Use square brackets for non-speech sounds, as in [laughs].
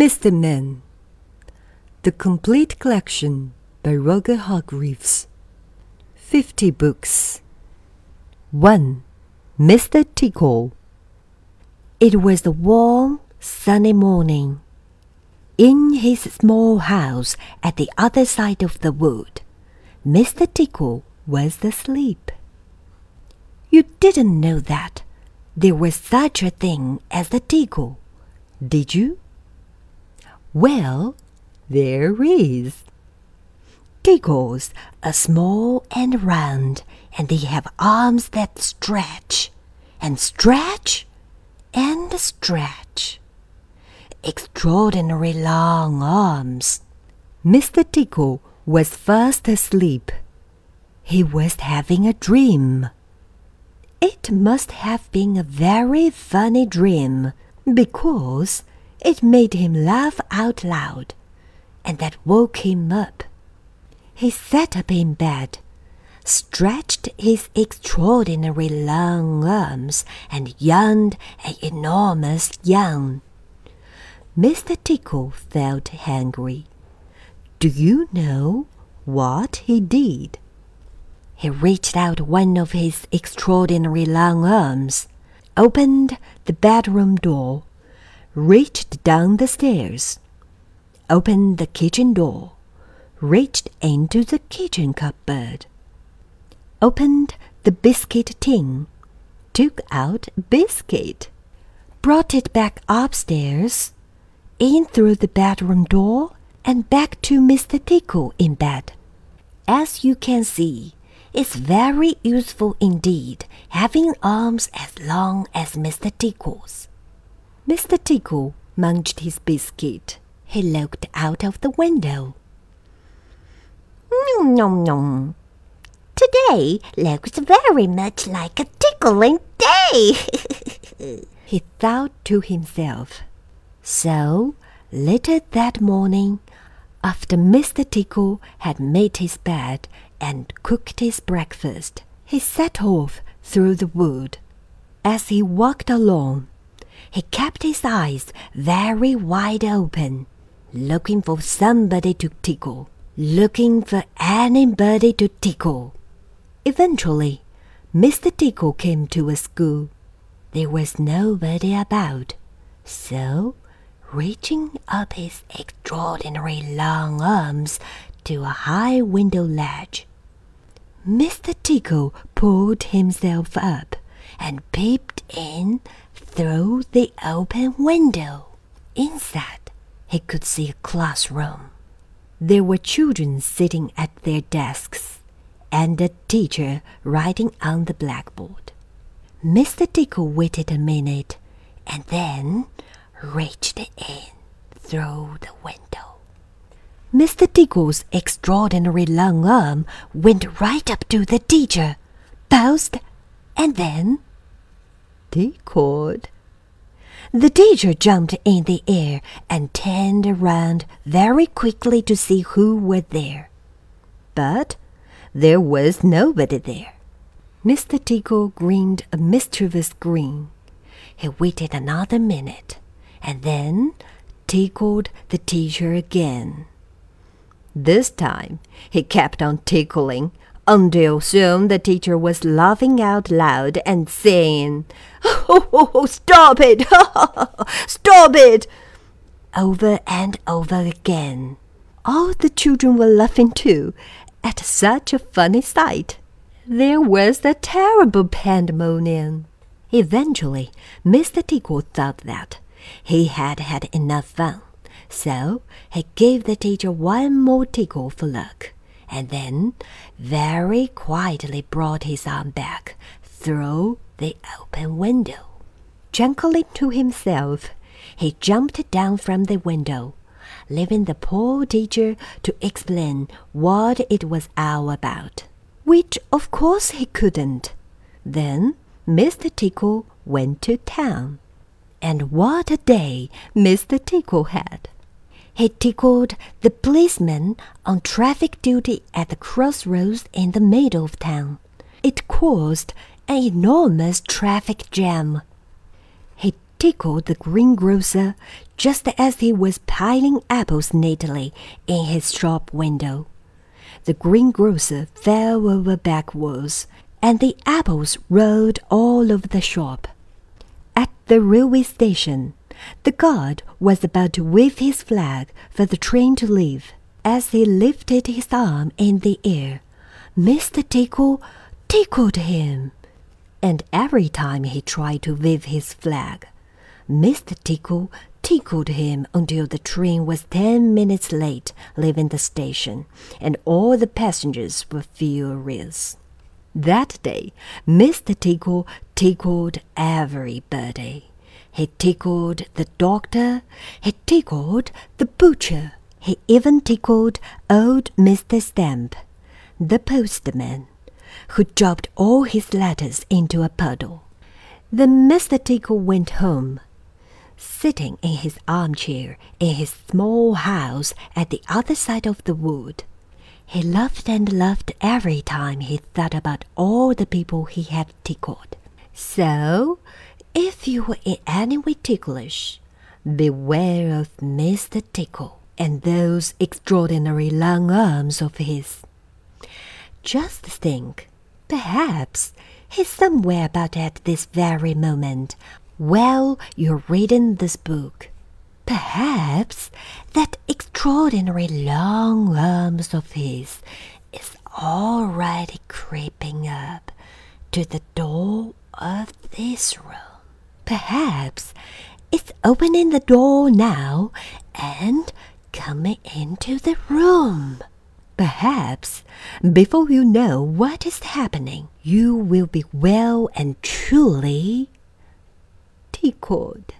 Mr. Men. The Complete Collection by Roger Hargreaves. 50 books. 1. Mr. Tickle. It was a warm, sunny morning. In his small house at the other side of the wood, Mr. Tickle was asleep. You didn't know that there was such a thing as a tickle, did you? Well, there is. Tickles are small and round, and they have arms that stretch and stretch and stretch. Extraordinary long arms. Mr. Tickle was fast asleep. He was having a dream. It must have been a very funny dream because it made him laugh out loud, and that woke him up. He sat up in bed, stretched his extraordinary long arms, and yawned an enormous yawn. Mr. Tickle felt hungry. Do you know what he did? He reached out one of his extraordinary long arms, opened the bedroom door, reached down the stairs, opened the kitchen door, reached into the kitchen cupboard, opened the biscuit tin, took out biscuit, brought it back upstairs, in through the bedroom door, and back to Mr. Tickle in bed. As you can see, it's very useful indeed, having arms as long as Mr. Tickle's. Mr. Tickle munched his biscuit. He looked out of the window. Nom nom nom. Today looks very much like a tickling day. [laughs] he thought to himself. So, later that morning, after Mr. Tickle had made his bed and cooked his breakfast, he set off through the wood. As he walked along, he kept his eyes very wide open, looking for somebody to tickle, looking for anybody to tickle. Eventually, Mr. Tickle came to a school. There was nobody about, so, reaching up his extraordinary long arms to a high window ledge, Mr. Tickle pulled himself up and peeped in through the open window. Inside, he could see a classroom. There were children sitting at their desks and a teacher writing on the blackboard. Mr. Tickle waited a minute and then reached in through the window. Mr. Tickle's extraordinary long arm went right up to the teacher, paused, and then tickled. The teacher jumped in the air and turned around very quickly to see who was there. But there was nobody there. Mr. Tickle grinned a mischievous grin. He waited another minute and then tickled the teacher again. This time he kept on tickling until soon the teacher was laughing out loud and saying, Oh, oh, [laughs] oh stop it! [laughs] stop it! over and over again. All the children were laughing too at such a funny sight. There was a terrible pandemonium. Eventually, Mr. Tickle thought that he had had enough fun so he gave the teacher one more tickle for luck, and then very quietly brought his arm back through the open window. Chuckling to himself, he jumped down from the window, leaving the poor teacher to explain what it was all about, which of course he couldn't. Then Mr. Tickle went to town. And what a day Mr. Tickle had! He tickled the policeman on traffic duty at the crossroads in the middle of town. It caused an enormous traffic jam. He tickled the greengrocer just as he was piling apples neatly in his shop window. The greengrocer fell over backwards, and the apples rolled all over the shop. At the railway station, the guard was about to wave his flag for the train to leave. As he lifted his arm in the air, Mr. Tickle tickled him. And every time he tried to wave his flag, Mr. Tickle tickled him until the train was ten minutes late leaving the station, and all the passengers were furious. That day, Mr. Tickle tickled everybody. He tickled the doctor, he tickled the butcher, he even tickled old Mr. Stamp, the postman, who dropped all his letters into a puddle. Then Mr. Tickle went home. Sitting in his armchair in his small house at the other side of the wood, he laughed and laughed every time he thought about all the people he had tickled. So, if you were in any way ticklish, beware of Mr. Tickle and those extraordinary long arms of his. Just think, perhaps he's somewhere about at this very moment while you're reading this book. Perhaps that extraordinary long arms of his is already creeping up to the door of this room. Perhaps it's opening the door now and coming into the room. Perhaps before you know what is happening, you will be well and truly tickled.